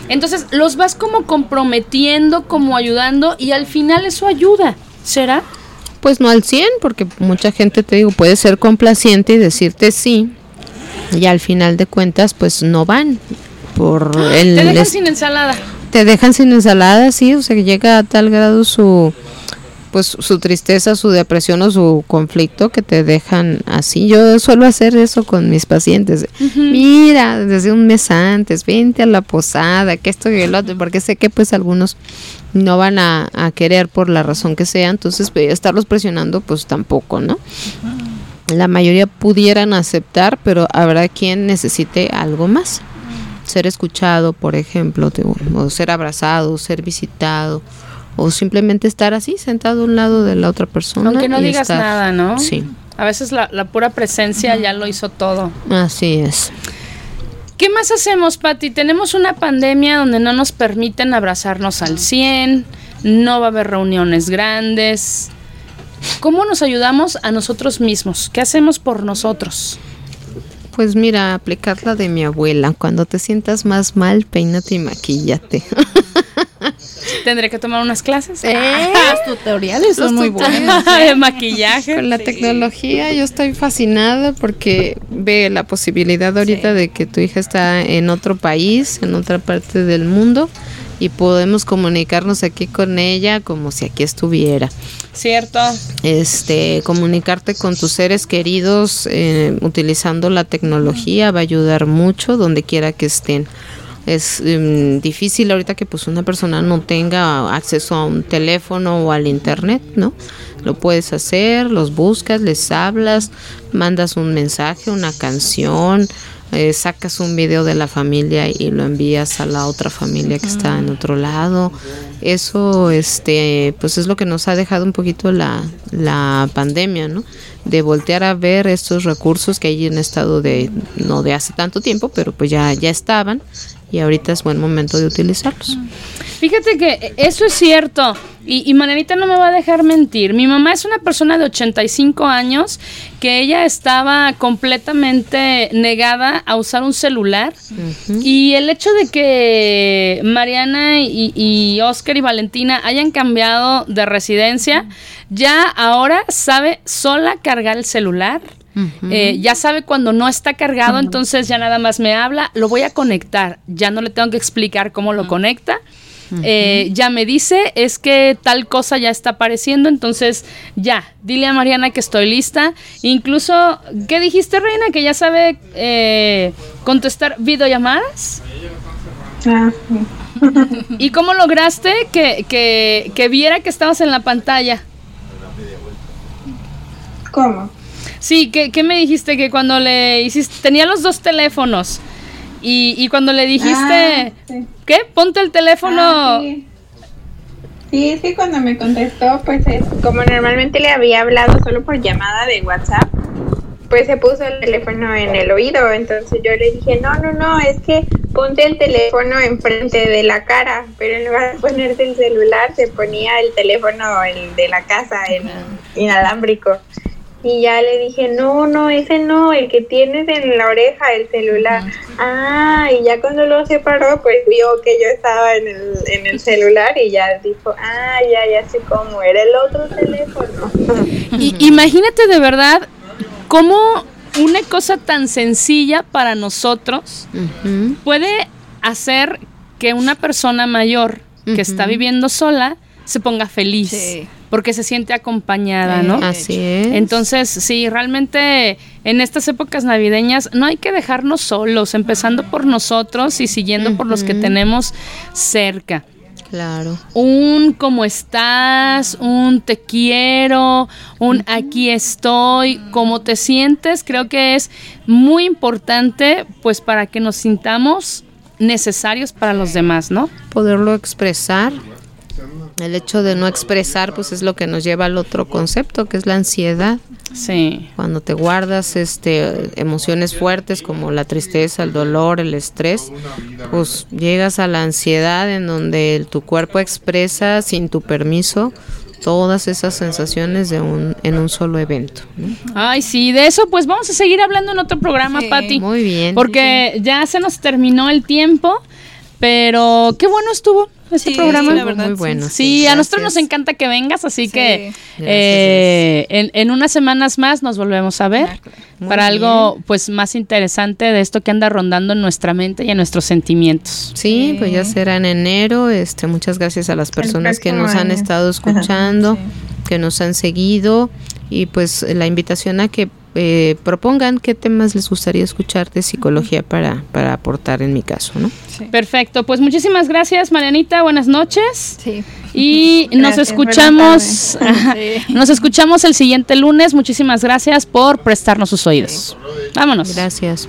Entonces los vas como comprometiendo, como ayudando y al final eso ayuda. ¿Será? Pues no al 100, porque mucha gente, te digo, puede ser complaciente y decirte sí. Y al final de cuentas, pues no van. Por el, te dejan sin ensalada. Te dejan sin ensalada, sí. O sea, que llega a tal grado su pues su tristeza, su depresión o su conflicto que te dejan así. Yo suelo hacer eso con mis pacientes. Mira, desde un mes antes, vente a la posada, que esto y el otro, porque sé que pues algunos no van a, querer por la razón que sea, entonces pues, estarlos presionando pues tampoco, ¿no? La mayoría pudieran aceptar, pero habrá quien necesite algo más. Ser escuchado, por ejemplo, o ser abrazado, ser visitado o simplemente estar así sentado a un lado de la otra persona. Aunque no digas nada, ¿no? Sí. A veces la, pura presencia ya lo hizo todo. Así es. ¿Qué más hacemos, Patti? Tenemos una pandemia donde no nos permiten abrazarnos al 100, no va a haber reuniones grandes. ¿Cómo nos ayudamos a nosotros mismos? ¿Qué hacemos por nosotros? Pues mira, aplicar la de mi abuela. Cuando te sientas más mal, peínate y maquillate. (laughs) Tendré que tomar unas clases. ¿Eh? Los tutoriales son muy buenos. de maquillaje. Con la tecnología yo estoy fascinada porque ve la posibilidad ahorita de que tu hija está en otro país, en otra parte del mundo y podemos comunicarnos aquí con ella como si aquí estuviera. Cierto. Este, comunicarte con tus seres queridos eh, utilizando la tecnología va a ayudar mucho donde quiera que estén es em, difícil ahorita que pues una persona no tenga acceso a un teléfono o al internet, ¿no? Lo puedes hacer, los buscas, les hablas, mandas un mensaje, una canción, eh, sacas un video de la familia y lo envías a la otra familia que está en otro lado. Eso, este, pues es lo que nos ha dejado un poquito la, la pandemia, ¿no? De voltear a ver estos recursos que hay en estado de, no de hace tanto tiempo, pero pues ya, ya estaban y ahorita es buen momento de utilizarlos. Fíjate que eso es cierto. Y, y Manelita no me va a dejar mentir. Mi mamá es una persona de 85 años que ella estaba completamente negada a usar un celular. Y el hecho de que Mariana y, y, Oscar y Valentina hayan cambiado de residencia, ya ahora sabe sola cargar el celular. Eh, ya sabe cuando no está cargado, entonces ya nada más me habla, lo voy a conectar, ya no le tengo que explicar cómo lo conecta. Eh, ya me dice, es que tal cosa ya está apareciendo, entonces ya, dile a Mariana que estoy lista. Incluso, ¿qué dijiste, Reina? Que ya sabe eh, contestar videollamadas. Ah, (laughs) ¿Y cómo lograste que, que, que viera que estabas en la pantalla? ¿Cómo? Sí, ¿qué, ¿qué, me dijiste? Que cuando le hiciste, tenía los dos teléfonos y, y cuando le dijiste, ah, ¿qué? Ponte el teléfono. Ah, sí. sí. sí, cuando me contestó, pues es, como normalmente le había hablado solo por llamada de WhatsApp, pues se puso el teléfono en el oído, entonces yo le dije, no, no, no, es que ponte el teléfono enfrente de la cara, pero en lugar de ponerte el celular, se ponía el teléfono el de la casa, el inalámbrico. Y ya le dije, no, no, ese no, el que tienes en la oreja, el celular. Ah, y ya cuando lo separó, pues vio que yo estaba en el, en el celular y ya dijo, ah, ya, ya sé cómo, era el otro teléfono. y, imagínate de verdad cómo una cosa tan sencilla para nosotros puede hacer que una persona mayor que está viviendo sola se ponga feliz. Porque se siente acompañada, ¿no? Así es. Entonces, sí, realmente en estas épocas navideñas no hay que dejarnos solos, empezando por nosotros y siguiendo por los que tenemos cerca. Claro. Un cómo estás, un te quiero, un aquí estoy, cómo te sientes, creo que es muy importante pues para que nos sintamos necesarios para los demás, ¿no? Poderlo expresar el hecho de no expresar, pues es lo que nos lleva al otro concepto, que es la ansiedad. Sí. Cuando te guardas este emociones fuertes como la tristeza, el dolor, el estrés, pues llegas a la ansiedad en donde tu cuerpo expresa sin tu permiso todas esas sensaciones de un, en un solo evento. Ay, sí, de eso pues vamos a seguir hablando en otro programa, Patti. Muy bien. Porque ya se nos terminó el tiempo, pero qué bueno estuvo este programa. la verdad, muy bueno. Sí, a nosotros nos encanta que vengas, así que eh, en, unas semanas más nos volvemos a ver para algo pues más interesante de esto que anda rondando en nuestra mente y en nuestros sentimientos. Sí, pues ya será en enero. Este, muchas gracias a las personas que nos han estado escuchando, que nos han seguido y pues la invitación a que eh, propongan qué temas les gustaría escuchar de psicología para, para aportar en mi caso, ¿no? Perfecto, pues muchísimas gracias Marianita, buenas noches. Sí. Y (laughs) nos escuchamos, (laughs) nos escuchamos el siguiente lunes. Muchísimas gracias por prestarnos sus oídos. Vámonos. Gracias.